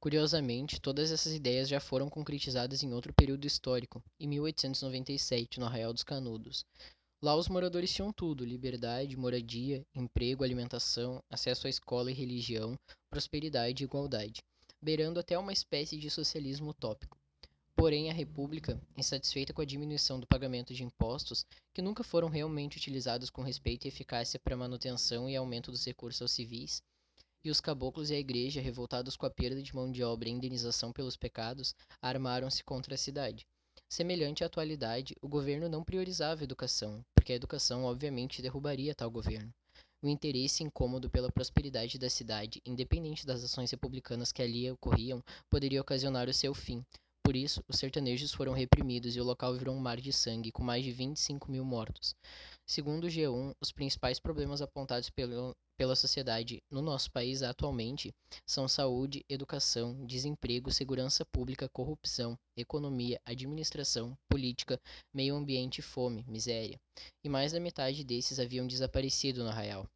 Curiosamente, todas essas ideias já foram concretizadas em outro período histórico, em 1897, no Arraial dos Canudos. Lá os moradores tinham tudo: liberdade, moradia, emprego, alimentação, acesso à escola e religião, prosperidade e igualdade, beirando até uma espécie de socialismo utópico. Porém, a República, insatisfeita com a diminuição do pagamento de impostos, que nunca foram realmente utilizados com respeito e eficácia para manutenção e aumento dos recursos civis, e os caboclos e a igreja, revoltados com a perda de mão de obra e indenização pelos pecados, armaram-se contra a cidade. Semelhante à atualidade, o governo não priorizava a educação, porque a educação obviamente derrubaria tal governo. O interesse incômodo pela prosperidade da cidade, independente das ações republicanas que ali ocorriam, poderia ocasionar o seu fim, por isso, os sertanejos foram reprimidos e o local virou um mar de sangue, com mais de 25 mil mortos. Segundo o G1, os principais problemas apontados pelo, pela sociedade no nosso país atualmente são saúde, educação, desemprego, segurança pública, corrupção, economia, administração, política, meio ambiente, fome, miséria. E mais da metade desses haviam desaparecido no arraial.